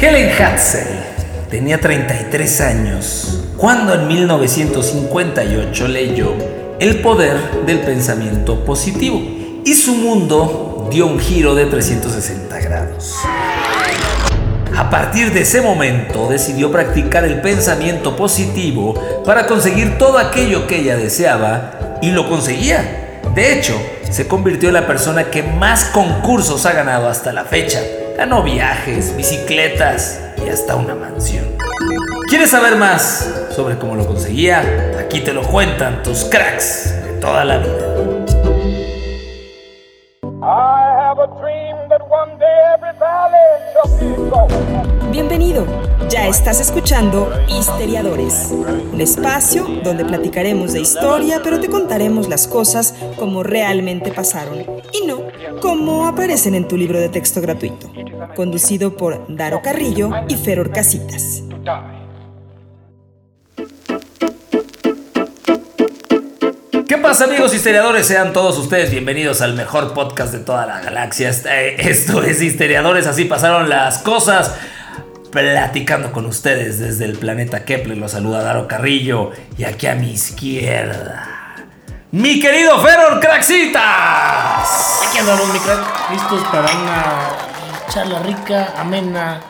Helen Hatzel tenía 33 años cuando en 1958 leyó El poder del pensamiento positivo y su mundo dio un giro de 360 grados. A partir de ese momento decidió practicar el pensamiento positivo para conseguir todo aquello que ella deseaba y lo conseguía. De hecho, se convirtió en la persona que más concursos ha ganado hasta la fecha. Ganó viajes, bicicletas y hasta una mansión. ¿Quieres saber más sobre cómo lo conseguía? Aquí te lo cuentan tus cracks de toda la vida. Bienvenido. Ya estás escuchando Histeriadores, un espacio donde platicaremos de historia, pero te contaremos las cosas como realmente pasaron y no como aparecen en tu libro de texto gratuito. Conducido por Daro Carrillo y Feror Casitas. ¿Qué pasa amigos histeriadores? Sean todos ustedes bienvenidos al mejor podcast de toda la galaxia. Este, esto es Histeriadores, así pasaron las cosas. Platicando con ustedes desde el planeta Kepler, los saluda Daro Carrillo y aquí a mi izquierda, mi querido Feror Craxitas. Aquí andamos, mi crack, listos para una charla rica, amena,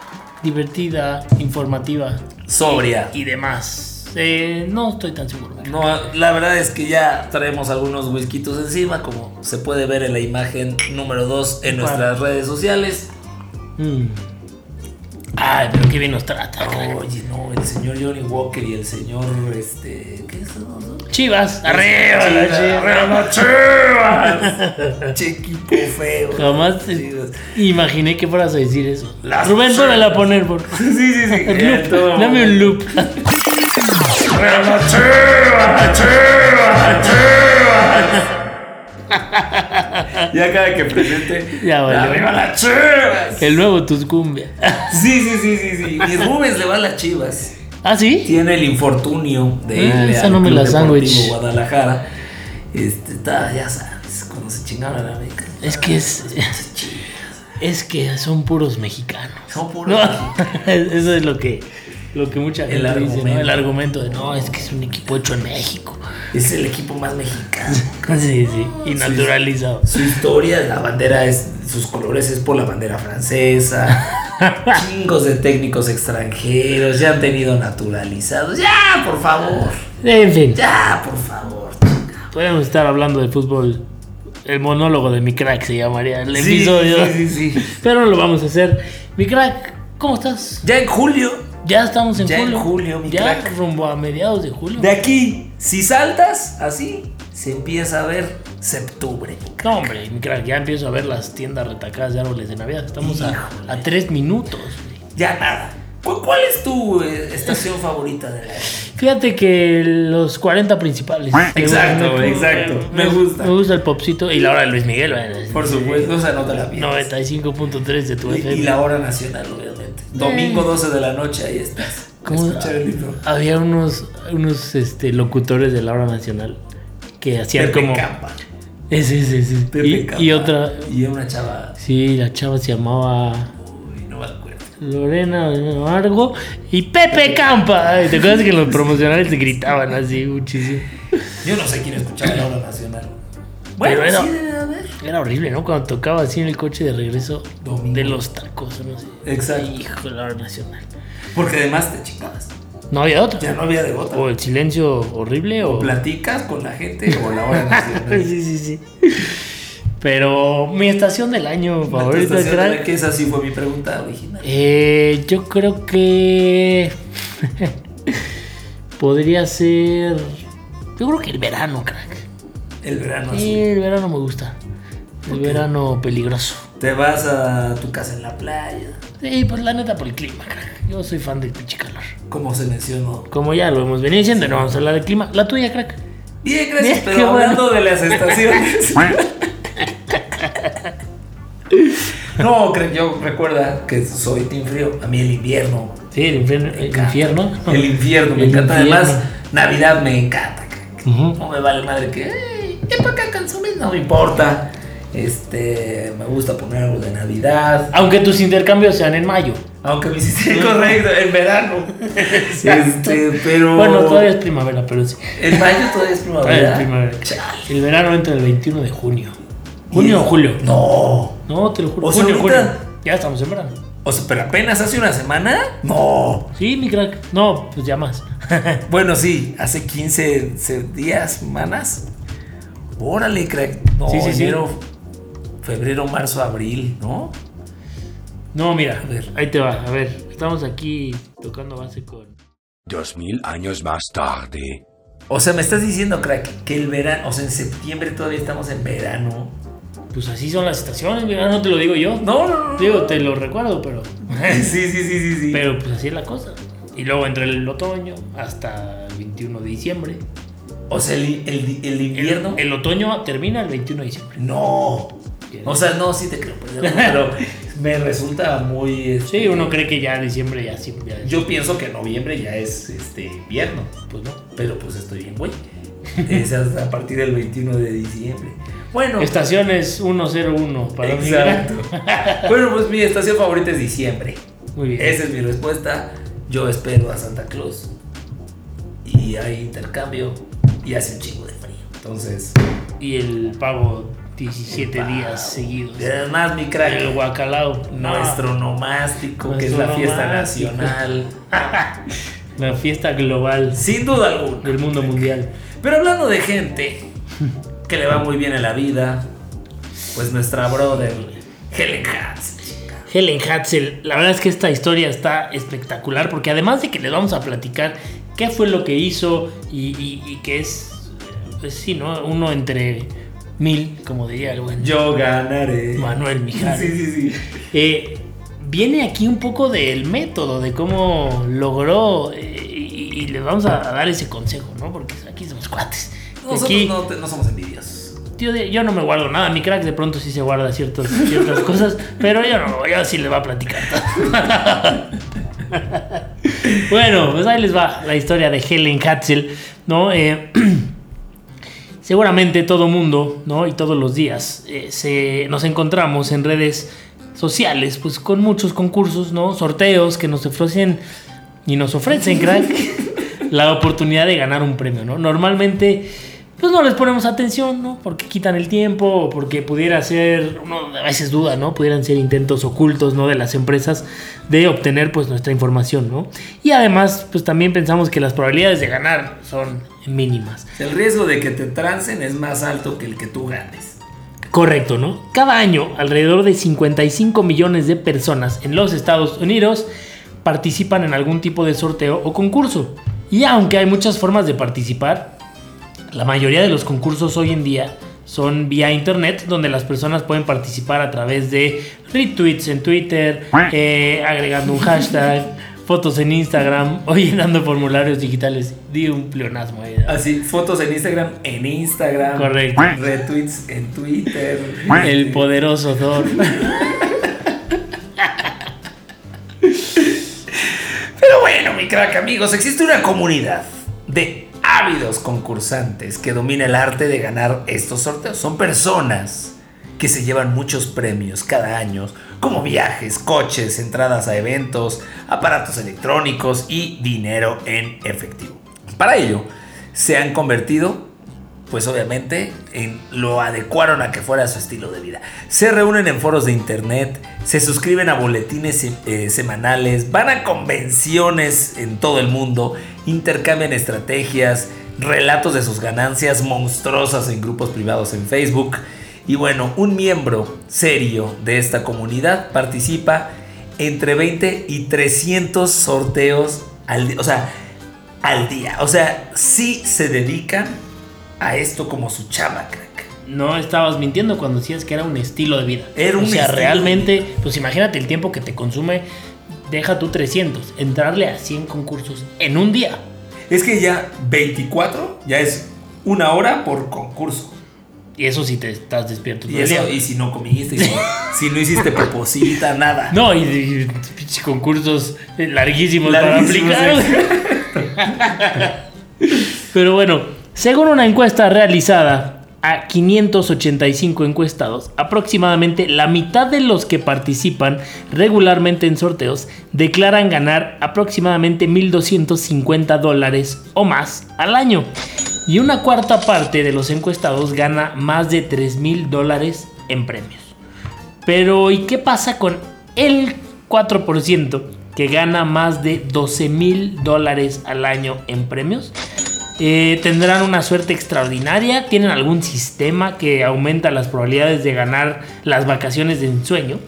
divertida, informativa. Sobria. Y, y demás. Eh, no estoy tan seguro. No, la verdad es que ya traemos algunos whiskitos encima, como se puede ver en la imagen número 2 en nuestras redes sociales. Mm. Ay, pero qué bien nos trata. Oye, no, el señor Johnny Walker y el señor, este, ¿qué es eso? Chivas, arriba, Chivas, la Chivas. arriba las Chivas. che equipo feo. Jamás imaginé que fueras a decir eso. Las Rubén, Chivas. póngala a poner, por Sí, sí, sí. Loop. Dame un loop. Chivas, Chivas, Chivas. Ya cada que presente. Ya. Arriba las Chivas. El nuevo Tuscumbia. Sí, sí, sí, sí, sí. Mi Rubens le va a las Chivas. ¿Ah, sí? tiene el infortunio de Ah, irle esa no me la sándwich. Guadalajara. Este, está, ya sabes, cuando se chingaron a la América. Es que es. Es que son puros mexicanos. Son puros No, mexicanos. Eso es lo que, lo que mucha El gente dice, ¿no? El argumento de no, es que es un equipo hecho en México. Es el equipo más mexicano. Sí, sí, y naturalizado. Su historia, la bandera es, sus colores es por la bandera francesa. Chingos de técnicos extranjeros, ya han tenido naturalizados. Ya, por favor. En fin, Ya, por favor. podemos estar hablando de fútbol. El monólogo de mi crack se llamaría el Sí, episodio. sí, sí, sí. Pero no lo vamos a hacer. Mi crack, ¿cómo estás? Ya en julio, Ya estamos en Ya en julio. julio, mi ya crack. rumbo a mediados de julio. de aquí, si saltas así, se empieza a ver septubre. No, hombre, mi crack, ya empiezo a ver las tiendas retacadas de árboles de Navidad. Estamos a, a tres minutos. güey. Ya nada. ¿Cu- ¿Cuál es tu eh, estación favorita de la Fíjate que los 40 principales. Exacto, exacto. Me gusta. Me gusta el popcito y la hora de Luis Miguel. Por supuesto, o sea, no te la pierdas. 95.3 de tu Y, FM. y la hora nacional, obviamente. Domingo 12 de la noche, ahí estás. ¿Cómo? Había unos, unos este, locutores de la hora nacional que hacían Pepe como. Campa. Ese, ese, ese. Pepe Y, Campa. y otra. Y una chava. Sí, la chava se llamaba. Uy, no me acuerdo. Lorena Amargo y Pepe Campa. Ay, ¿Te acuerdas que los promocionales se gritaban así muchísimo? Yo no sé quién escuchaba la hora nacional. Bueno, Pero era- sí. Era horrible, ¿no? Cuando tocaba así en el coche de regreso Domingo. de los tacos, no sé. Exacto. Hijo de la hora nacional. Porque además te chingabas. No había otra. Ya no había de otra. O el silencio horrible o. O platicas con la gente o la hora nacional. sí, sí, sí. Pero mi estación del año favorita, crack. que esa sí fue mi pregunta original. Eh, yo creo que. podría ser. Yo creo que el verano, crack. El verano Sí, el verano me gusta. El verano peligroso. Te vas a tu casa en la playa. Sí, pues la neta por el clima, crack. Yo soy fan del pinche calor. Como se mencionó. Como ya lo hemos venido diciendo, no vamos a hablar del clima. La tuya, crack. Bien, gracias. Bien, pero qué bueno. hablando de las estaciones. no, creo yo recuerda que soy team frío. A mí el invierno. Sí, el infierno. El infierno. El infierno me El encanta. infierno. Además, Navidad me encanta. crack. No me vale madre que. "Ey, ¿Qué para acá? No me importa. Este, me gusta poner algo de Navidad. Aunque tus intercambios sean en mayo. Aunque me hiciste correcto, en verano. Este, pero. Bueno, todavía es primavera, pero sí. En mayo todavía es primavera. Todavía es primavera. Chale. El verano entra el 21 de junio. ¿Junio o julio? No. No, te lo juro. O sea, junio, ahorita- julio. Ya estamos en verano. O sea, pero apenas hace una semana. No. Sí, mi crack. No, pues ya más. Bueno, sí, hace 15 se- días, semanas. Órale, crack. No, Sí, sí, sí. Febrero, marzo, abril, ¿no? No, mira, A ver. ahí te va. A ver, estamos aquí tocando base con. Dos mil años más tarde. O sea, me estás diciendo, crack, que el verano, o sea, en septiembre todavía estamos en verano. Pues así son las estaciones, mira, no te lo digo yo. No, no, no. Digo, te lo recuerdo, pero. Sí, sí, sí, sí, sí. Pero pues así es la cosa. Y luego entre el otoño hasta el 21 de diciembre. O sea, el, el- el El, invierno. el otoño termina el 21 de diciembre. No. O sea, no, sí te creo, pero- pero me resulta muy. este, Sí, uno cree que ya diciembre ya sí. ya- Yo pienso que noviembre ya es este invierno. pues no. Pero pues estoy bien, güey. Es hasta a partir del 21 de diciembre. Bueno, Estaciones 101 para exacto. bueno, pues mi estación favorita es diciembre. Muy bien. Esa es mi respuesta. Yo espero a Santa Claus. Y hay intercambio. Y hace un chingo de frío. Entonces, Y el pago 17 El pago. días seguidos. y además mi crack. El guacalao. no. Nuestro nomástico, que es la fiesta nacional. La fiesta global Sin duda alguna. del mundo mundial. Pero hablando de gente que le va muy bien en la vida, pues nuestra brother Helen Hans. Helen Hatzel, la verdad es que esta historia está espectacular porque además de que les vamos a platicar qué fue lo que hizo y, y- y que es, pues sí, ¿no? Uno entre mil, como diría el buen Yo ganaré. Manuel Mijares. Sí, sí, sí. Eh, viene aquí un poco del método, de cómo logró eh, y, y les vamos a dar ese consejo, ¿no? Porque aquí somos cuates. Nosotros Aquí, no, te- no somos envidiosos. Tío, yo no me guardo nada. Mi crack de pronto sí se guarda ciertos, ciertas cosas, pero yo no, yo sí le va a platicar. bueno, pues ahí les va la historia de Helen Hatzel, ¿no? Eh, seguramente todo mundo, ¿no? Y todos los días eh, se, nos encontramos en redes sociales, pues con muchos concursos, ¿no? Sorteos que nos ofrecen y nos ofrecen, crack, la oportunidad de ganar un premio, ¿no? Normalmente, pues no les ponemos atención, ¿no? Porque quitan el tiempo o porque pudiera ser, uno a veces duda, ¿no? Pudieran ser intentos ocultos, ¿no? De las empresas de obtener, pues, nuestra información, ¿no? Y además, pues también pensamos que las probabilidades de ganar son mínimas. El riesgo de que te trancen es más alto que el que tú ganes. Correcto, ¿no? Cada año, alrededor de 55 millones de personas en los Estados Unidos participan en algún tipo de sorteo o concurso. Y aunque hay muchas formas de participar, la mayoría de los concursos hoy en día son vía internet, donde las personas pueden participar a través de retweets en Twitter, eh, agregando un hashtag, fotos en Instagram o llenando formularios digitales. Di un pleonasmo ahí. ¿no? Así, fotos en Instagram, en Instagram. Correcto. Retweets en Twitter. El poderoso Thor. Pero bueno, mi crack amigos, existe una comunidad de ávidos concursantes que domina el arte de ganar estos sorteos. Son personas que se llevan muchos premios cada año, como viajes, coches, entradas a eventos, aparatos electrónicos y dinero en efectivo. Para ello, se han convertido pues obviamente en, lo adecuaron a que fuera su estilo de vida. Se reúnen en foros de internet, se suscriben a boletines eh, semanales, van a convenciones en todo el mundo, intercambian estrategias, relatos de sus ganancias monstruosas en grupos privados en Facebook. Y bueno, un miembro serio de esta comunidad participa entre 20 y 300 sorteos al día. O sea, al día. O sea, sí se dedican a esto como su chama, crack. No estabas mintiendo cuando decías que era un estilo de vida. Era un o sea, estilo realmente, pues imagínate el tiempo que te consume. Deja tú 300, entrarle a 100 concursos en un día. Es que ya 24 ya es una hora por concurso. Y eso si te estás despierto todo Y, el eso, día. y si no comiste, y si, si no hiciste proposita, nada. No, y, y concursos eh, larguísimos, Larguísimos, para aplicar. Pero bueno, según una encuesta realizada a 585 encuestados, aproximadamente la mitad de los que participan regularmente en sorteos declaran ganar aproximadamente 1.250 dólares o más al año. Y una cuarta parte de los encuestados gana más de 3.000 dólares en premios. Pero ¿y qué pasa con el 4% que gana más de 12.000 dólares al año en premios? Eh, tendrán una suerte extraordinaria, tienen algún sistema que aumenta las probabilidades de ganar las vacaciones de ensueño.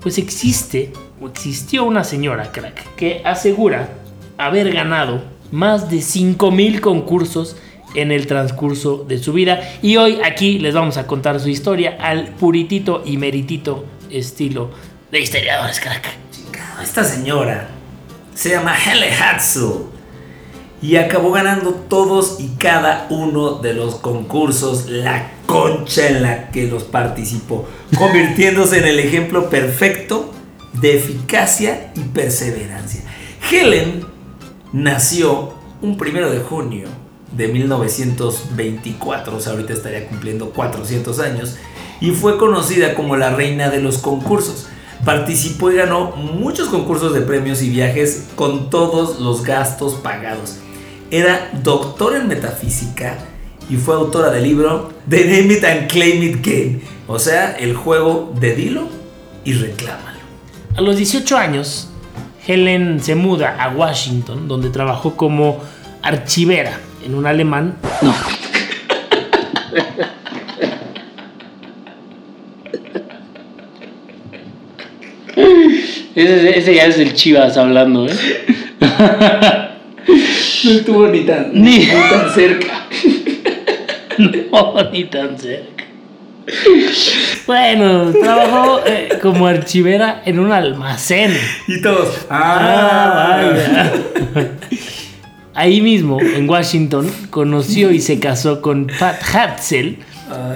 Pues existe o existió una señora, crack, que asegura haber ganado más de 5.000 concursos en el transcurso de su vida. Y hoy aquí les vamos a contar su historia al puritito y meritito estilo de historiadores, crack. Esta señora se llama Hele Hatsu y acabó ganando todos y cada uno de los concursos, la concha en la que los participó, convirtiéndose en el ejemplo perfecto de eficacia y perseverancia. Helen nació un primero de junio de 1924, o sea, ahorita estaría cumpliendo 400 años, y fue conocida como la reina de los concursos. Participó y ganó muchos concursos de premios y viajes con todos los gastos pagados. Era doctora en metafísica y fue autora del libro The Name It and Claim It Game, o sea, el juego de dilo y reclámalo. A los 18 años, Helen se muda a Washington, donde trabajó como archivera en un alemán. No. Ese, ese, ya es el Chivas hablando, ¿eh? No estuvo ni tan, ni, tan cerca. no, ni tan cerca. Bueno, trabajó eh, como archivera en un almacén. Y todos. Ah, ah vaya. Ahí mismo, en Washington, conoció y se casó con Pat Hatzel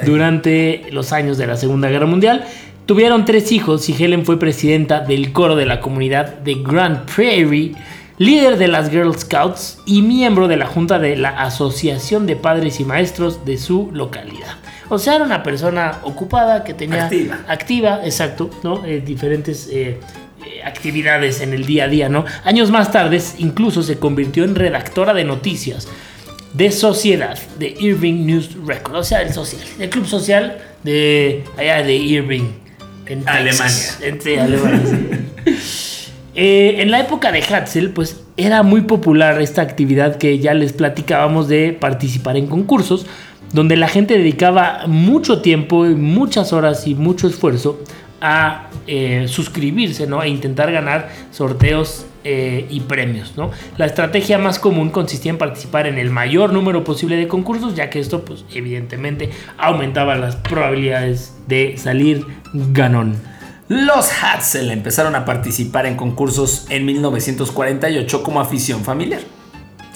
durante los años de la Segunda Guerra Mundial. Tuvieron tres hijos y Helen fue presidenta del coro de la comunidad de Grand Prairie líder de las Girl Scouts y miembro de la junta de la Asociación de Padres y Maestros de su localidad. O sea, era una persona ocupada que tenía activa, activa exacto, ¿no? Eh, diferentes eh, eh, actividades en el día a día, ¿no? Años más tarde, incluso se convirtió en redactora de noticias de sociedad de Irving News Record, o sea, el social, el club social de allá de Irving, en Alemania. Entre Alemania. Eh, en la época de Hatzel, pues era muy popular esta actividad que ya les platicábamos de participar en concursos, donde la gente dedicaba mucho tiempo, muchas horas y mucho esfuerzo a eh, suscribirse, ¿no? A intentar ganar sorteos eh, y premios, ¿no? La estrategia más común consistía en participar en el mayor número posible de concursos, ya que esto, pues, evidentemente aumentaba las probabilidades de salir ganón. Los Hatzel empezaron a participar en concursos en 1948 como afición familiar,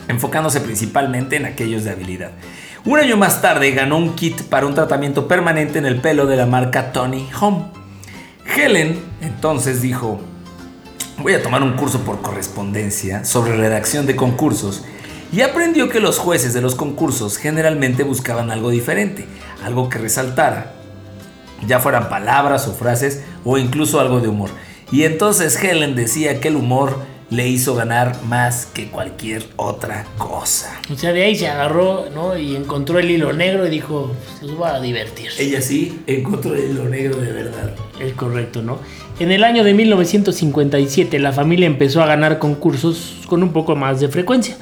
enfocándose principalmente en aquellos de habilidad. Un año más tarde ganó un kit para un tratamiento permanente en el pelo de la marca Tony Home. Helen entonces dijo, voy a tomar un curso por correspondencia sobre redacción de concursos y aprendió que los jueces de los concursos generalmente buscaban algo diferente, algo que resaltara ya fueran palabras o frases o incluso algo de humor. Y entonces Helen decía que el humor le hizo ganar más que cualquier otra cosa. O sea, de ahí se agarró, ¿no? Y encontró el hilo negro y dijo, se los va a divertir. Ella sí encontró el hilo negro de verdad. Es correcto, ¿no? En el año de 1957 la familia empezó a ganar concursos con un poco más de frecuencia,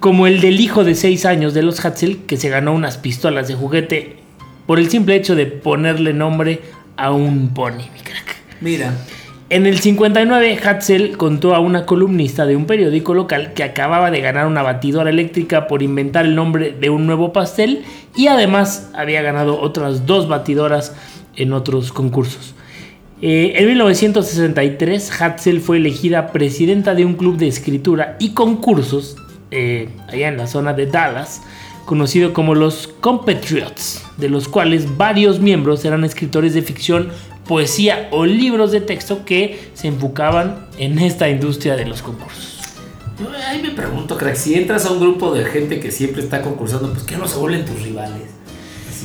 como el del hijo de 6 años de los Hatzel que se ganó unas pistolas de juguete por el simple hecho de ponerle nombre a un pony, mi crack. Mira. En el 59, Hatzel contó a una columnista de un periódico local que acababa de ganar una batidora eléctrica por inventar el nombre de un nuevo pastel y además había ganado otras dos batidoras en otros concursos. Eh, en 1963, Hatzel fue elegida presidenta de un club de escritura y concursos eh, allá en la zona de Dallas conocido como los Compatriots, de los cuales varios miembros eran escritores de ficción, poesía o libros de texto que se enfocaban en esta industria de los concursos. Yo ahí me pregunto, crack, si entras a un grupo de gente que siempre está concursando, pues ¿qué no se vuelven tus rivales?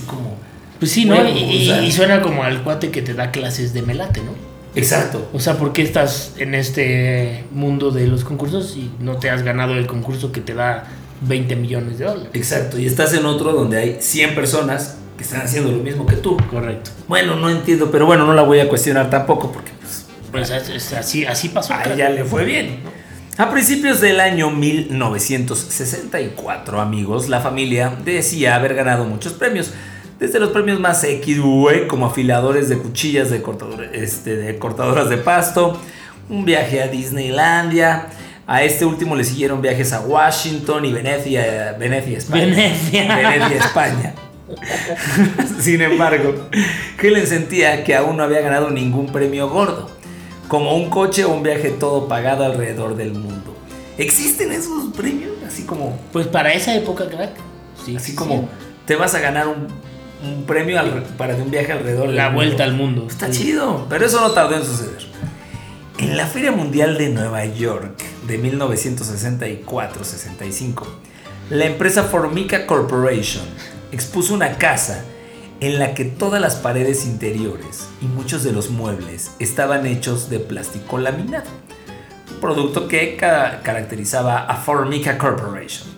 como. Pues sí, ¿no? Y suena como al cuate que te da clases de melate, ¿no? Exacto. O sea, ¿por qué estás en este mundo de los concursos y no te has ganado el concurso que te da 20 millones de dólares? Exacto. Y estás en otro donde hay 100 personas que están haciendo lo mismo que tú. Correcto. Bueno, no entiendo, pero bueno, no la voy a cuestionar tampoco porque pues, Pues es- es así, así pasó. a ella le fue bien. A principios del año 1964, amigos, la familia decía haber ganado muchos premios. Desde los premios más X, güey, como afiladores de cuchillas de, cortador- este, de cortadoras de pasto, un viaje a Disneylandia. A este último le siguieron viajes a Washington y Venecia, Venecia, España. Venecia. Venecia, España. Sin embargo, Helen sentía que aún no había ganado ningún premio gordo, como un coche o un viaje todo pagado alrededor del mundo. ¿Existen esos premios? Así como, Pues para esa época, crack. Sí, así sí, como te vas a ganar un, un premio al- para de un viaje alrededor del La mundo. vuelta al mundo. Está Sí. chido, pero eso no tardó en suceder. En la Feria Mundial de Nueva York de 1964-65, la empresa Formica Corporation expuso una casa en la que todas las paredes interiores y muchos de los muebles estaban hechos de plástico laminado, un producto que ca- caracterizaba a Formica Corporation.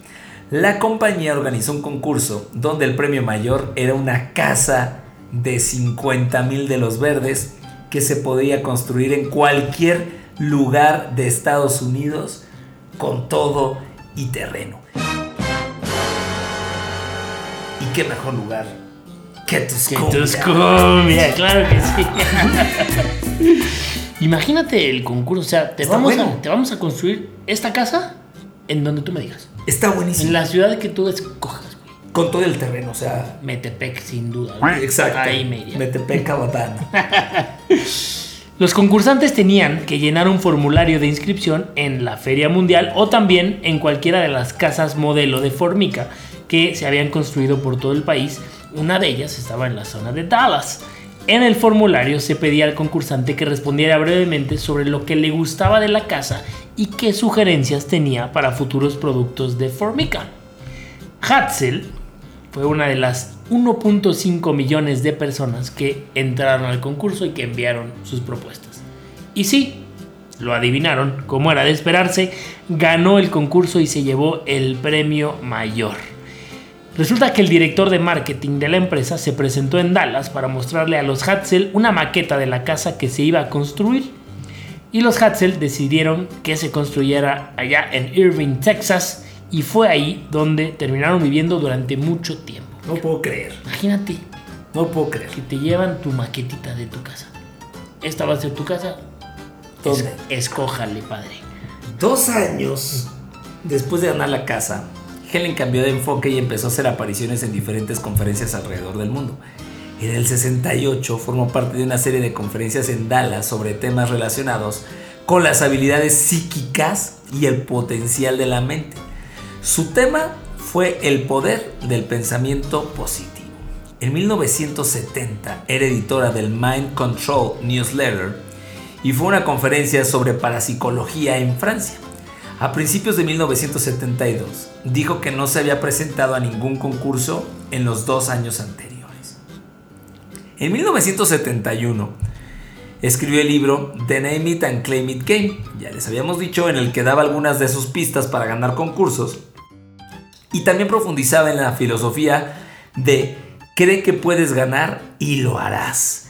La compañía organizó un concurso donde el premio mayor era una casa de 50 mil de los verdes que se podía construir en cualquier lugar de Estados Unidos con todo y terreno. ¿Y qué mejor lugar que tus Que tus cumbia, claro que sí. Imagínate el concurso, o sea, te vamos, bueno. a, te vamos a construir esta casa en donde tú me digas. Está buenísimo. En la ciudad que tú escojas, güey. Con todo el terreno, o sea. Metepec, sin duda. güey. Exacto. Ahí me iría. Metepec, Cabotana. Los concursantes tenían que llenar un formulario de inscripción en la Feria Mundial o también en cualquiera de las casas modelo de Formica que se habían construido por todo el país. Una de ellas estaba en la zona de Dallas. En el formulario se pedía al concursante que respondiera brevemente sobre lo que le gustaba de la casa y qué sugerencias tenía para futuros productos de Formica. Hatzel fue una de las 1.5 millones de personas que entraron al concurso y que enviaron sus propuestas. Y sí, lo adivinaron, como era de esperarse, ganó el concurso y se llevó el premio mayor. Resulta que el director de marketing de la empresa se presentó en Dallas para mostrarle a los Hatzel una maqueta de la casa que se iba a construir. Y los Hatzel decidieron que se construyera allá en Irving, Texas, y fue ahí donde terminaron viviendo durante mucho tiempo. No puedo creer. Imagínate No puedo creer. que te llevan tu maquetita de tu casa. Esta va a ser tu casa. Es- escójale, padre. Dos años después de ganar la casa, Helen cambió de enfoque y empezó a hacer apariciones en diferentes conferencias alrededor del mundo. En el 68 formó parte de una serie de conferencias en Dallas sobre temas relacionados con las habilidades psíquicas y el potencial de la mente. Su tema fue el poder del pensamiento positivo. En 1970 era editora del Mind Control Newsletter y fue una conferencia sobre parapsicología en Francia. A principios de 1972 dijo que no se había presentado a ningún concurso en los dos años anteriores. En 1971 escribió el libro The Name It and Claim It Game, ya les habíamos dicho, en el que daba algunas de sus pistas para ganar concursos y también profundizaba en la filosofía de cree que puedes ganar y lo harás.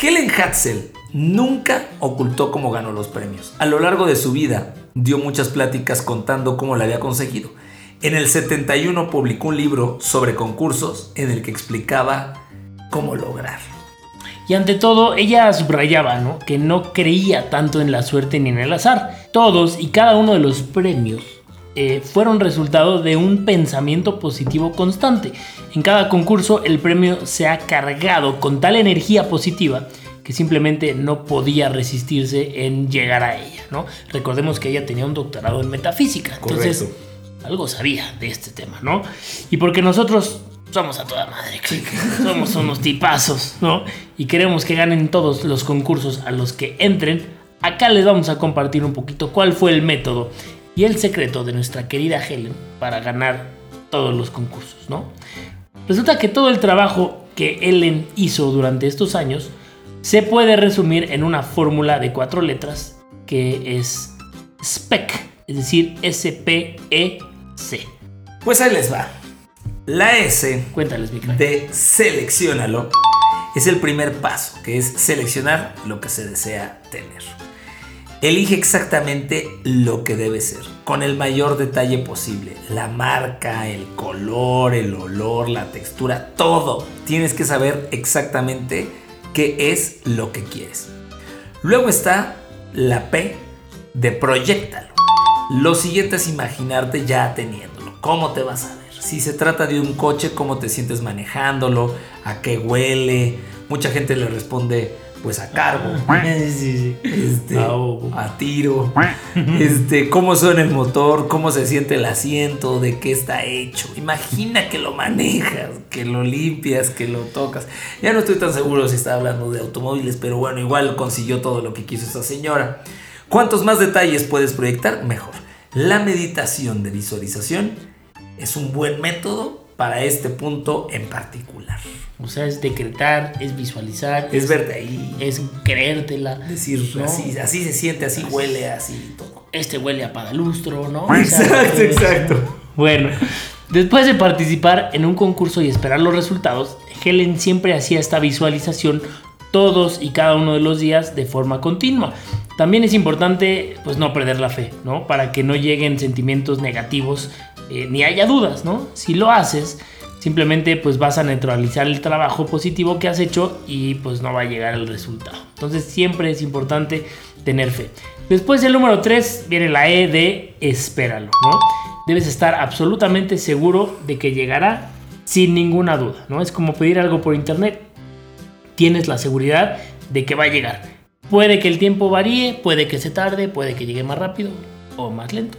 Helen Hatzel nunca ocultó cómo ganó los premios. A lo largo de su vida dio muchas pláticas contando cómo la había conseguido. En el 71 publicó un libro sobre concursos en el que explicaba cómo lograr. Y ante todo, ella subrayaba ¿no? que no creía tanto en la suerte ni en el azar. Todos y cada uno de los premios eh, fueron resultado de un pensamiento positivo constante. En cada concurso el premio se ha cargado con tal energía positiva que simplemente no podía resistirse en llegar a ella, ¿no? Recordemos que ella tenía un doctorado en metafísica, entonces algo sabía de este tema, ¿no? Y porque nosotros somos a toda madre, somos unos tipazos, ¿no? Y queremos que ganen todos los concursos a los que entren, acá les vamos a compartir un poquito cuál fue el método y el secreto de nuestra querida Helen para ganar todos los concursos, ¿no? Resulta que todo el trabajo que Ellen hizo durante estos años se puede resumir en una fórmula de cuatro letras que es SPEC, es decir, S-P-E-C. Pues ahí les va. La S Cuéntales, de seleccionalo es el primer paso, que es seleccionar lo que se desea tener. Elige exactamente lo que debe ser, con el mayor detalle posible. La marca, el color, el olor, la textura, todo. Tienes que saber exactamente qué es lo que quieres. Luego está la P de proyectalo. Lo siguiente es imaginarte ya teniéndolo. ¿Cómo te vas a ver? Si se trata de un coche, ¿cómo te sientes manejándolo? ¿A qué huele? Mucha gente le responde pues a cargo. Este, a tiro, este, cómo suena el motor, cómo se siente el asiento, de qué está hecho. Imagina que lo manejas, que lo limpias, que lo tocas. Ya no estoy tan seguro si está hablando de automóviles, pero bueno, igual consiguió todo lo que quiso esta señora. Cuantos más detalles puedes proyectar, mejor. La meditación de visualización es un buen método para este punto en particular. O sea, es decretar, es visualizar, Es verte ahí, es creértela. decir ¿no? así, así se siente, así huele, así todo. Este huele a padalustro, ¿no? Exacto, exacto. Bueno, después de participar en un concurso y esperar los resultados, Helen siempre hacía esta visualización todos y cada uno de los días de forma continua. También es importante pues no perder la fe, ¿no? Para que no lleguen sentimientos negativos eh, ni haya dudas, ¿no? Si lo haces, simplemente pues vas a neutralizar el trabajo positivo que has hecho y pues no va a llegar el resultado. Entonces siempre es importante tener fe. Después el número 3 viene la E de espéralo, ¿no? Debes estar absolutamente seguro de que llegará sin ninguna duda, ¿no? Es como pedir algo por internet. Tienes la seguridad de que va a llegar. Puede que el tiempo varíe, puede que se tarde, puede que llegue más rápido o más lento,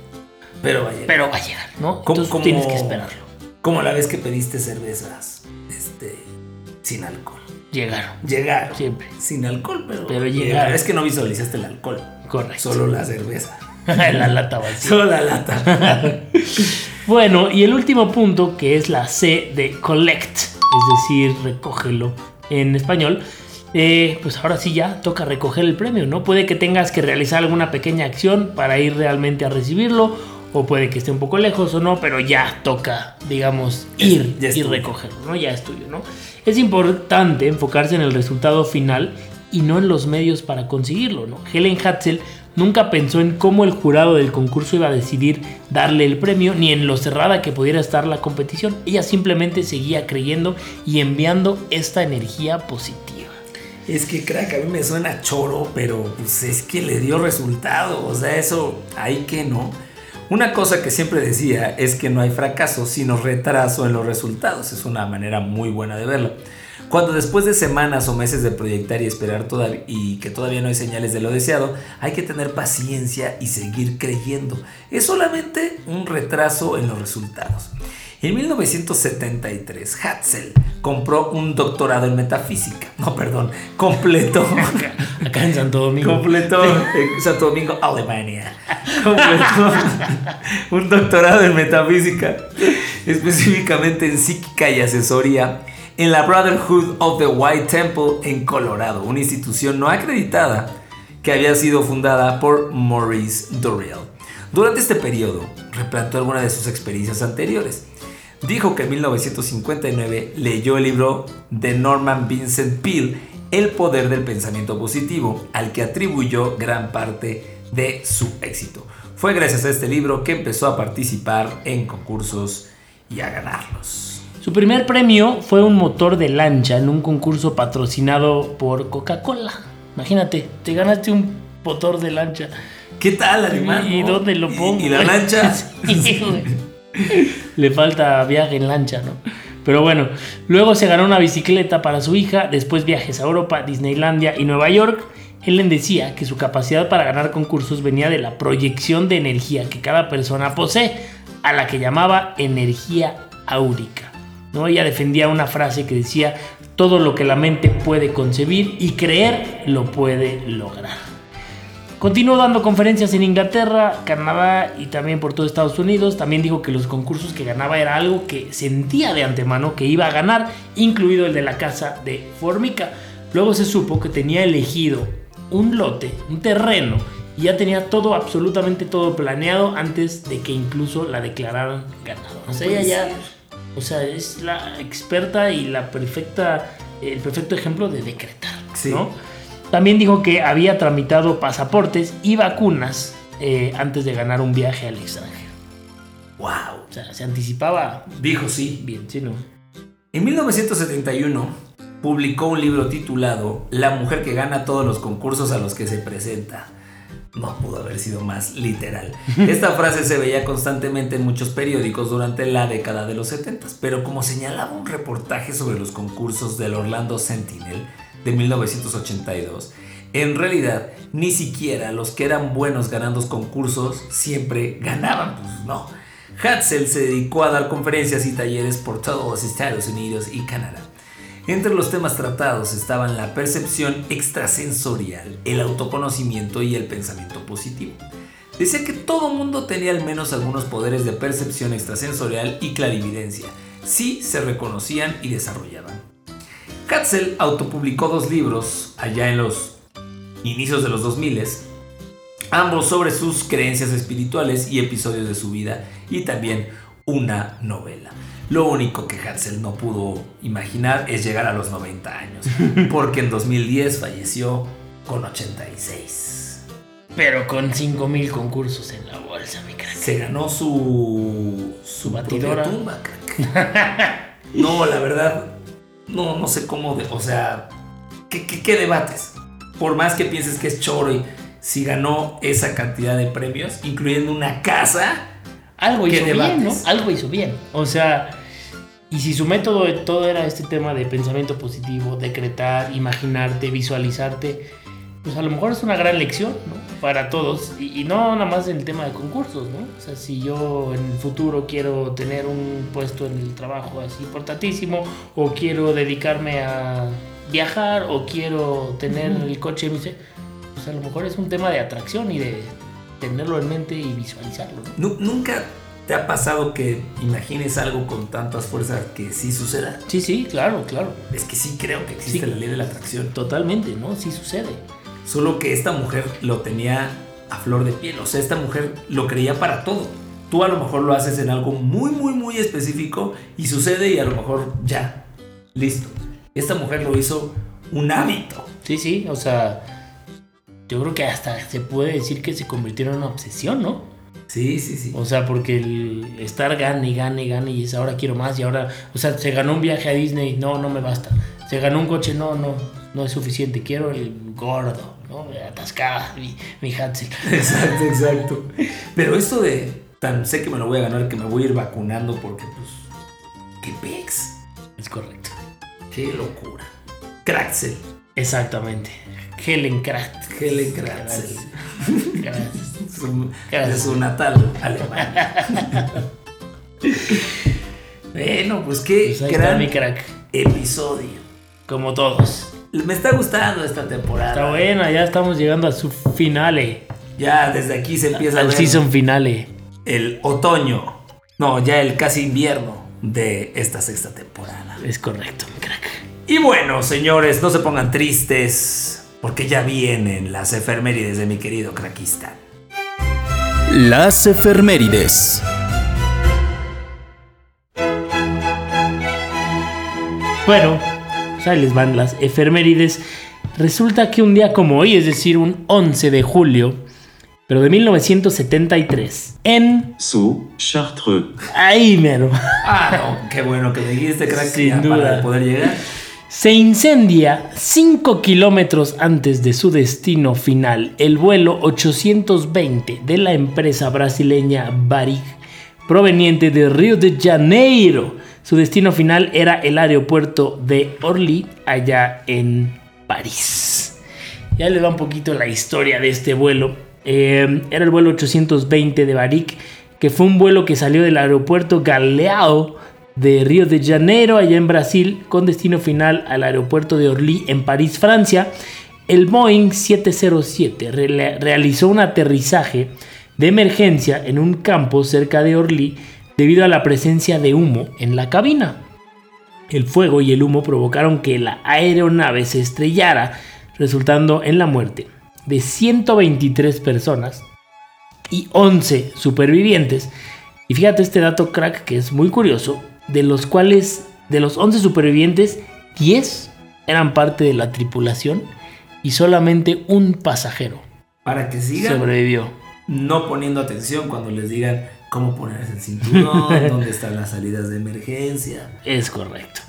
Pero vaya. pero va a llegar, ¿no? ¿Cómo- Entonces tienes que esperarlo. Como la vez que pediste cervezas este, sin alcohol. Llegaron. Llegaron. Siempre. Sin alcohol, pero, Pero llegaron. Es que no visualizaste el alcohol. Correcto. Solo la cerveza. la lata vacía. Solo la lata. Bueno, y el último punto que es la C de collect, es decir, recógelo en español. eh, pues ahora sí ya toca recoger el premio, ¿no? Puede que tengas que realizar alguna pequeña acción para ir realmente a recibirlo, o puede que esté un poco lejos o no, pero ya toca, digamos, ir ya y recogerlo, ¿no? Ya es tuyo, ¿no? Es importante enfocarse en el resultado final y no en los medios para conseguirlo, ¿no? Helen Hatzel nunca pensó en cómo el jurado del concurso iba a decidir darle el premio ni en lo cerrada que pudiera estar la competición. Ella simplemente seguía creyendo y enviando esta energía positiva. Es que, crack, a mí me suena choro, pero pues es que le dio resultado. O sea, eso, ahí que no. Una cosa que siempre decía es que no hay fracaso, sino retraso en los resultados. Es una manera muy buena de verlo. Cuando después de semanas o meses de proyectar y esperar y que todavía no hay señales de lo deseado, hay que tener paciencia y seguir creyendo. Es solamente un retraso en los resultados. En 1973, Hatzel compró un doctorado en metafísica. No, perdón, completó. Acá en Santo Domingo. completó en Santo Domingo, Alemania. Completó un doctorado en metafísica, específicamente en psíquica y asesoría en la Brotherhood of the White Temple en Colorado, una institución no acreditada que había sido fundada por Maurice Doriel. Durante este periodo, replantó algunas de sus experiencias anteriores. Dijo que en 1959 leyó el libro de Norman Vincent Peale, El poder del pensamiento positivo, al que atribuyó gran parte de su éxito. Fue gracias a este libro que empezó a participar en concursos y a ganarlos. Su primer premio fue un motor de lancha en un concurso patrocinado por Coca-Cola. Imagínate, te ganaste un motor de lancha. ¿Qué tal, animal? ¿Y dónde lo ¿Y- pongo? ¿Y, la lancha? Sí, güey. Le falta viaje en lancha, ¿no? Pero bueno, luego se ganó una bicicleta para su hija, después viajes a Europa, Disneylandia y Nueva York. Helen decía que su capacidad para ganar concursos venía de la proyección de energía que cada persona posee, a la que llamaba energía áurica. ¿no? Ella defendía una frase que decía, todo lo que la mente puede concebir y creer lo puede lograr. Continuó dando conferencias en Inglaterra, Canadá y también por todo Estados Unidos. También dijo que los concursos que ganaba era algo que sentía de antemano que iba a ganar, incluido el de la casa de Formica. Luego se supo que tenía elegido un lote, un terreno, y ya tenía todo, absolutamente todo planeado antes de que incluso la declararan ganadora. O sea, ella ya, o sea, es la experta y la perfecta, el perfecto ejemplo de decretar, Sí. ¿no? También dijo que había tramitado pasaportes y vacunas eh, antes de ganar un viaje al extranjero. ¡Wow! O sea, se anticipaba Dijo sí. bien, ¿sí no? En 1971 publicó un libro titulado La mujer que gana todos los concursos a los que se presenta. No pudo haber sido más literal. Esta frase se veía constantemente en muchos periódicos durante la década de los 70, pero como señalaba un reportaje sobre los concursos del Orlando Sentinel de 1982, en realidad ni siquiera los que eran buenos ganando concursos siempre ganaban, pues no. Hatzel se dedicó a dar conferencias y talleres por todos los Estados Unidos y Canadá. Entre los temas tratados estaban la percepción extrasensorial, el autoconocimiento y el pensamiento positivo. Decía que todo mundo tenía al menos algunos poderes de percepción extrasensorial y clarividencia, si se reconocían y desarrollaban. Hatzel autopublicó dos libros allá en los inicios de los 2000 ambos sobre sus creencias espirituales y episodios de su vida, y también una novela. Lo único que Hansel no pudo imaginar es llegar a los 90 años, porque en 2010 falleció con 86. Pero con 5000 concursos en la bolsa, mi crack. Se ganó su, su batidora. tumba, crack. No, la verdad, no, no sé cómo, de- o sea, ¿qué, qué, qué debates? Por más que pienses que es choro y si ganó esa cantidad de premios, incluyendo una casa, Algo ¿Qué hizo bien, ¿no? Algo hizo bien. O sea, y si su método de todo era este tema de pensamiento positivo, decretar, imaginarte, visualizarte, pues a lo mejor es una gran lección, ¿no? Para todos. Y, y no nada más en el tema de concursos, ¿no? O sea, si yo en el futuro quiero tener un puesto en el trabajo así importantísimo, o quiero dedicarme a viajar, o quiero tener el coche, no sé, pues a lo mejor es un tema de atracción y de tenerlo en mente y visualizarlo, ¿no? Nu- ¿Nunca te ha pasado que imagines algo con tantas fuerzas que sí suceda? Sí, sí, claro, claro. Es que sí creo que existe Sí. la ley de la atracción. Totalmente, ¿no? Sí sucede. Solo que esta mujer lo tenía a flor de piel. O sea, esta mujer lo creía para todo. Tú a lo mejor lo haces en algo muy, muy, muy específico y sucede y a lo mejor ya, listo. Esta mujer lo hizo un hábito. Sí, sí, o sea, yo creo que hasta se puede decir que se convirtió en una obsesión, ¿no? Sí, sí, sí. O sea, porque el estar gane gane gane y es ahora quiero más y ahora, o sea, se ganó un viaje a Disney, no, no me basta. Se ganó un coche, no, no, no es suficiente, quiero el gordo, ¿no? Atascada, mi, mi Hansel. Exacto, exacto. Pero esto de tan sé que me lo voy a ganar que me voy a ir vacunando porque pues qué pex, Es correcto. qué locura. Craxel, Exactamente. Helen Kraft. Helen Kratzel. Gracias. su, Gracias. de su natal Alemania. bueno, pues qué Pues gran mi crack. episodio. Como todos. Me está gustando esta temporada. Está buena, ya estamos llegando a su finale. Ya desde aquí se empieza ver season finale. el otoño. No, ya el casi invierno de esta sexta temporada. Es correcto, mi crack. Y bueno, señores, no se pongan tristes, porque ya vienen las efemérides de mi querido craquista. Las efemérides. Bueno, pues ahí les van las efemérides. Resulta que un día como hoy, es decir, un 11 de julio, pero de 1973, en... Sceaux, Chartreux. Ahí mero. Ah, no, qué bueno que me dijiste, crack, Sin ya duda. para poder llegar. Se incendia 5 kilómetros antes de su destino final el vuelo 820 de la empresa brasileña Varig, proveniente de Río de Janeiro. Su destino final era el aeropuerto de Orly, allá en París. Ya les va un poquito la historia de este vuelo. Eh, era el vuelo 820 de Varig, que fue un vuelo que salió del aeropuerto Galeao de Río de Janeiro, allá en Brasil, con destino final al aeropuerto de Orly, en París, Francia. El Boeing 707 re- realizó un aterrizaje de emergencia en un campo cerca de Orly debido a la presencia de humo en la cabina. El fuego y el humo provocaron que la aeronave se estrellara, resultando en la muerte de 123 personas y 11 supervivientes. Y fíjate este dato crack que es muy curioso, de los cuales de los 11 supervivientes, 10 eran parte de la tripulación y solamente un pasajero Para que sigan sobrevivió. no poniendo atención cuando les digan cómo ponerse el cinturón, dónde están las salidas de emergencia. Es correcto.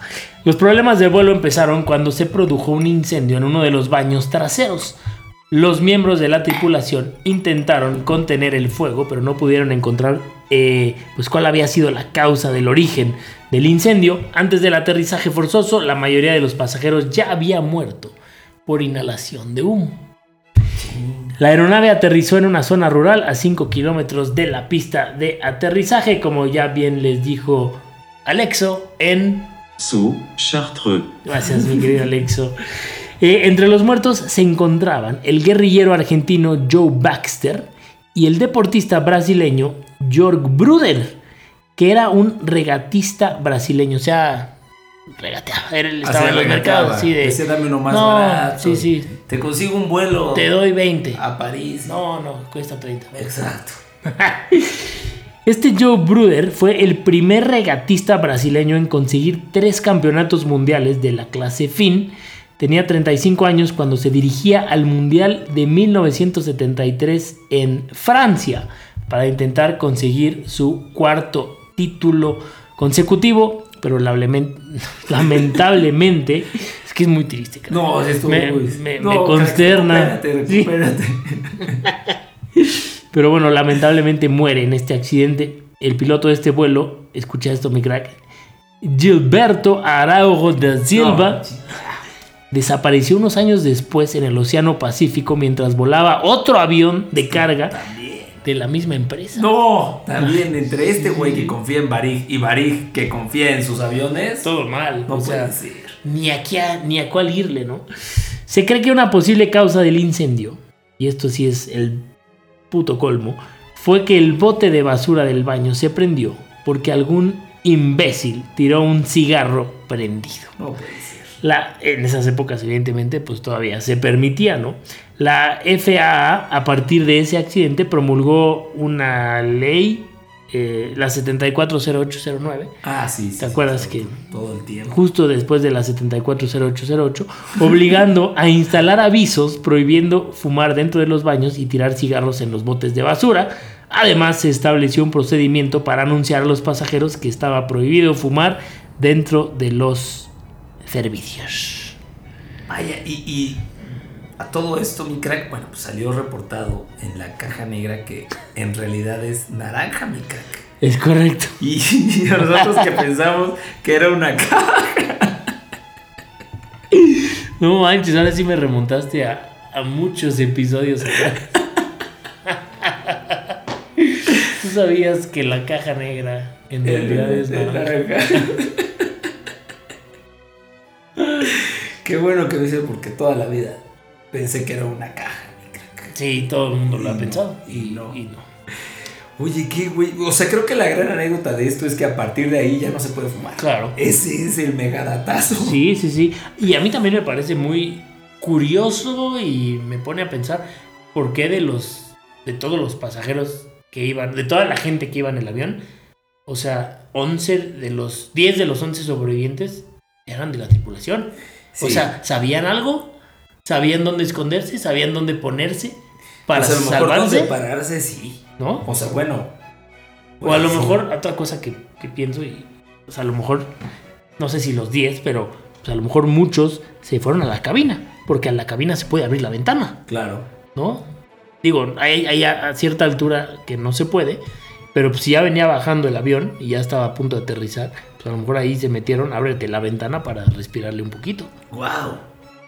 Los problemas del vuelo empezaron cuando se produjo un incendio en uno de los baños traseros. Los miembros de la tripulación intentaron contener el fuego, pero no pudieron encontrar eh, pues cuál había sido la causa del origen del incendio. Antes del aterrizaje forzoso, la mayoría de los pasajeros ya había muerto por inhalación de humo. La aeronave aterrizó en una zona rural a 5 kilómetros de la pista de aterrizaje, como ya bien les dijo Alexo, en Sous Chartreux. Gracias, mi querido Alexo. Eh, entre los muertos se encontraban el guerrillero argentino Joe Baxter y el deportista brasileño Jörg Bruder, que era un regatista brasileño, o sea, regateaba, era el- estaba Así en los regateaba. mercados, sí, de, Decía, dame uno más No, barato. sí, sí. Te consigo un vuelo te doy 20. a París. No, no, cuesta 30. Exacto. Este Joe Bruder fue el primer regatista brasileño en conseguir tres campeonatos mundiales de la clase FIN. Tenía 35 años cuando se dirigía al Mundial de 1973 en Francia para intentar conseguir su cuarto título consecutivo, pero lamentablemente, es que es muy triste. cara. No, sí estuvo Me- me- No, me crack, consterna. Recupérate, Sí. Pero bueno, lamentablemente muere en este accidente. El piloto de este vuelo, escucha esto, mi crack, Gilberto Araujo da Silva, No, desapareció unos años después en el Océano Pacífico mientras volaba otro avión de carga de la misma empresa. No, también entre este güey que confía en Barig y Barig que confía en sus aviones. Todo mal. No o puede sea, ser. ni a, qué- ni a cuál irle, ¿no? Se cree que una posible causa del incendio, y esto sí es el puto colmo, fue que el bote de basura del baño se prendió porque algún imbécil tiró un cigarro prendido. No puede ser. La, en esas épocas, evidentemente, pues todavía se permitía, ¿no? La FAA, a partir de ese accidente, promulgó una ley, eh, la 740809, Ah, sí. sí, ¿Te sí, acuerdas que- Todo el tiempo. justo después de la 740808, obligando a instalar avisos prohibiendo fumar dentro de los baños y tirar cigarros en los botes de basura. Además, se estableció un procedimiento para anunciar a los pasajeros que estaba prohibido fumar dentro de los servicios. Vaya, y, y a todo esto, mi crack, bueno, pues salió reportado en la caja negra que en realidad es naranja, mi crack. Es correcto. Y, y nosotros que pensamos que era una caja. No manches, ahora sí me remontaste a, a muchos episodios atrás. ¿Tú sabías que la caja negra en realidad es naranja? Qué bueno que lo hice porque toda la vida pensé que era una caja. Sí, todo el mundo lo ha pensado. y no. Y no. Oye, qué güey. O sea, creo que la gran anécdota de esto es que a partir de ahí ya no se puede fumar. Claro. Ese es el megadatazo. Sí, sí, sí. Y a mí también me parece muy curioso y me pone a pensar por qué de los de todos los pasajeros que iban, de toda la gente que iba en el avión, o sea, 11 de los 10 de los 11 sobrevivientes eran de la tripulación. O Sí. sea, ¿sabían algo? ¿Sabían dónde esconderse? ¿Sabían dónde ponerse para o sea, a lo mejor salvarse? separarse, sí. ¿No? O sea, bueno. O a lo pues, mejor, otra cosa que, que pienso, y, o sea, a lo mejor, no sé si los 10, pero pues, a lo mejor muchos se fueron a la cabina, porque a la cabina se puede abrir la ventana, Claro. ¿no? Digo, hay, hay a, a cierta altura que no se puede, pero pues, si ya venía bajando el avión y ya estaba a punto de aterrizar, a lo mejor ahí se metieron, ábrete la ventana para respirarle un poquito. Wow.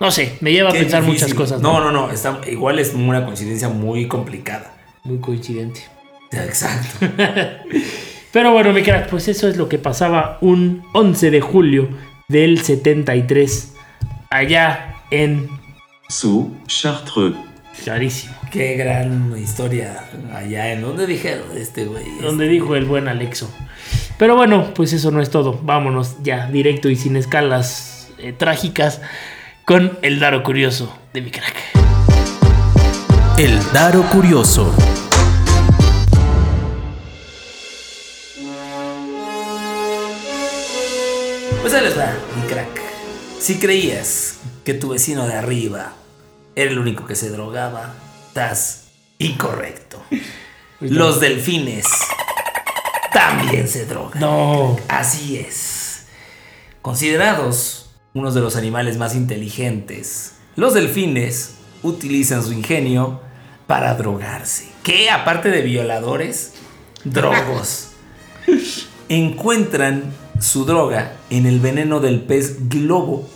No sé, me lleva a pensar muchas cosas. No, no, no. Está, igual es una coincidencia muy complicada. Muy coincidente. Exacto. Pero bueno, mi crack, pues eso es lo que pasaba un 11 de julio del 73 allá en sous Chartreux. Clarísimo. Qué gran historia allá en donde dijeron este güey. Donde dijo el buen Alexo. Pero bueno, pues eso no es todo. Vámonos ya directo y sin escalas eh, trágicas con el Daro Curioso de mi crack. El Daro Curioso. Pues ahí les va, mi crack. Si creías que tu vecino de arriba era el único que se drogaba, estás incorrecto. Los delfines también se drogan. No. Así es. Considerados unos de los animales más inteligentes, los delfines utilizan su ingenio para drogarse. Que aparte de violadores, drogos. Encuentran su droga en el veneno del pez globo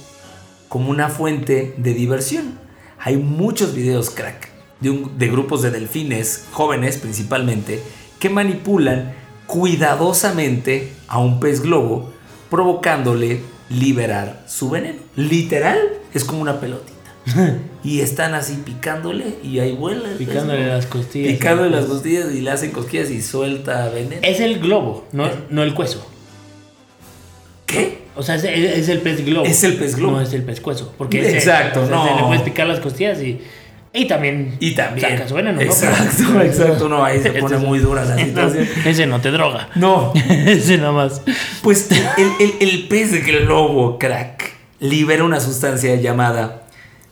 como una fuente de diversión. Hay muchos videos crack de, un- de grupos de delfines, jóvenes principalmente, que manipulan cuidadosamente a un pez globo, provocándole liberar su veneno. Literal, es como una pelotita. y están así picándole y ahí vuela. el pez Picándole las costillas. Picándole las costillas y le hacen cosquillas y suelta veneno. Es el globo, no, no el cueso. ¿Qué? O sea, es, el pez globo. Es el pez globo. No es el pescuezo. Porque ese- Exacto, o sea, no. se le puedes picar las costillas y. Y también. Y también. Saca su veneno, ¿no? Exacto, exacto. No, ahí se pone muy dura la situación. Ese no te droga. No, Ese nada más. Pues el, el- el pez globo, crack, libera una sustancia llamada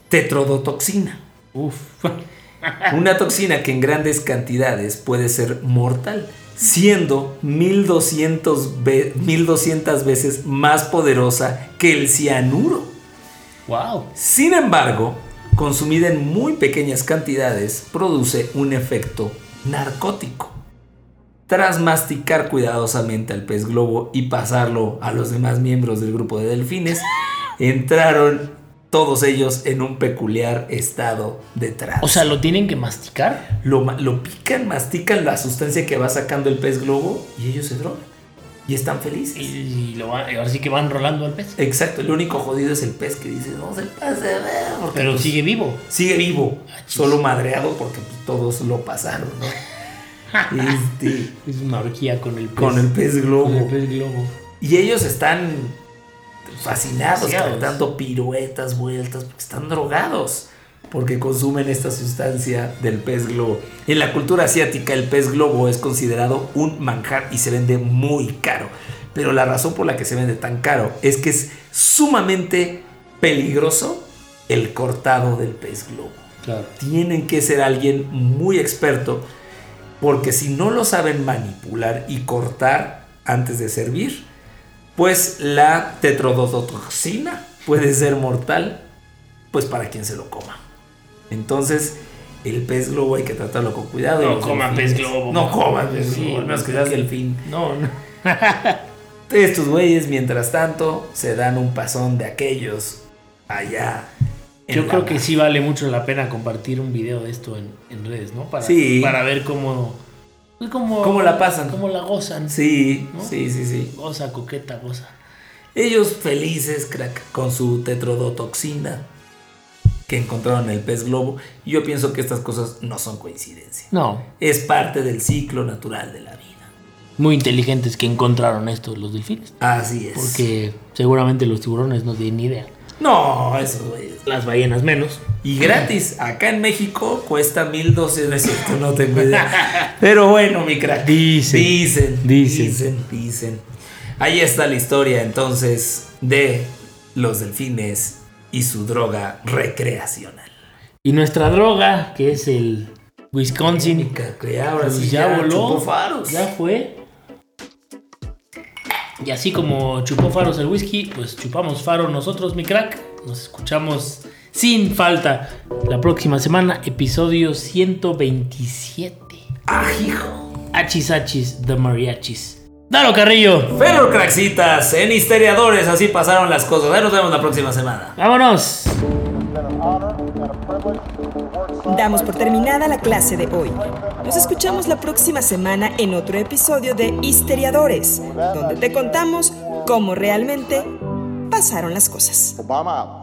tetrodotoxina. Uf. Una toxina que en grandes cantidades puede ser mortal, siendo 1200, ve- 1200 veces más poderosa que el cianuro. Wow. Sin embargo, consumida en muy pequeñas cantidades, produce un efecto narcótico. Tras masticar cuidadosamente al pez globo y pasarlo a los demás miembros del grupo de delfines, entraron todos ellos en un peculiar estado de trance. O sea, lo tienen que masticar. lo, lo pican, mastican la sustancia que va sacando el pez globo y ellos se drogan. Y están felices. Y, lo ahora sí que van rolando al pez. Exacto, el único jodido es el pez que dice, no se pase de ver", porque, Pero pues, sigue vivo. sigue vivo, Ah, solo madreado porque todos lo pasaron, ¿no? Este, Es una orgía con el pez. con el pez Con globo. el pez globo. Y ellos están fascinados, Fascinados. dando piruetas, vueltas, porque están drogados. Porque consumen esta sustancia del pez globo. En la cultura asiática, el pez globo es considerado un manjar y se vende muy caro. Pero la razón por la que se vende tan caro es que es sumamente peligroso el cortado del pez globo Claro. tienen que ser alguien muy experto porque si no lo saben manipular y cortar antes de servir, pues la tetrodotoxina puede ser mortal pues para quien se lo coma. Entonces, el pez globo hay que tratarlo con cuidado. No coman delfines- pez globo. No coman pez Sí, globo, al menos que seas delfín. No, no. Estos güeyes, mientras tanto, se dan un pasón de aquellos allá. Yo creo que sí vale mucho la pena compartir un video de esto en, en redes, ¿no? Para, Sí. para ver cómo, pues cómo. ¿Cómo la pasan? Cómo la gozan. Sí, ¿no? sí, sí, sí. Goza, coqueta, goza. Ellos felices, crack, con su tetrodotoxina que encontraron en el pez globo. Y yo pienso que estas cosas no son coincidencia. No, Es parte del ciclo natural de la vida. muy inteligentes que encontraron esto los delfines. Así es. Porque seguramente los tiburones no tienen ni idea. No, esos güeyes. Las ballenas menos. Y gratis. Acá en México cuesta 1200. No es cierto, no tengo idea. Pero bueno, mi crack. Dicen. Dicen. Dicen. Dicen. Dicen. Ahí está la historia entonces de los delfines y su droga recreacional. Y nuestra droga, que es el Wisconsin, que ahora pues sí ya, voló. chupó faros. Ya fue. Y así como chupó faros el whisky, pues chupamos faro nosotros, mi crack. Nos escuchamos sin falta la próxima semana, episodio 127. ¡Ah, hijo! Achis Achis de Mariachis. Dalo Carrillo. Pero craxitas, en Histeriadores así pasaron las cosas. Ahí nos vemos la próxima semana. Vámonos. Damos por terminada la clase de hoy. Nos escuchamos la próxima semana en otro episodio de Histeriadores, donde te contamos cómo realmente pasaron las cosas. Obama out.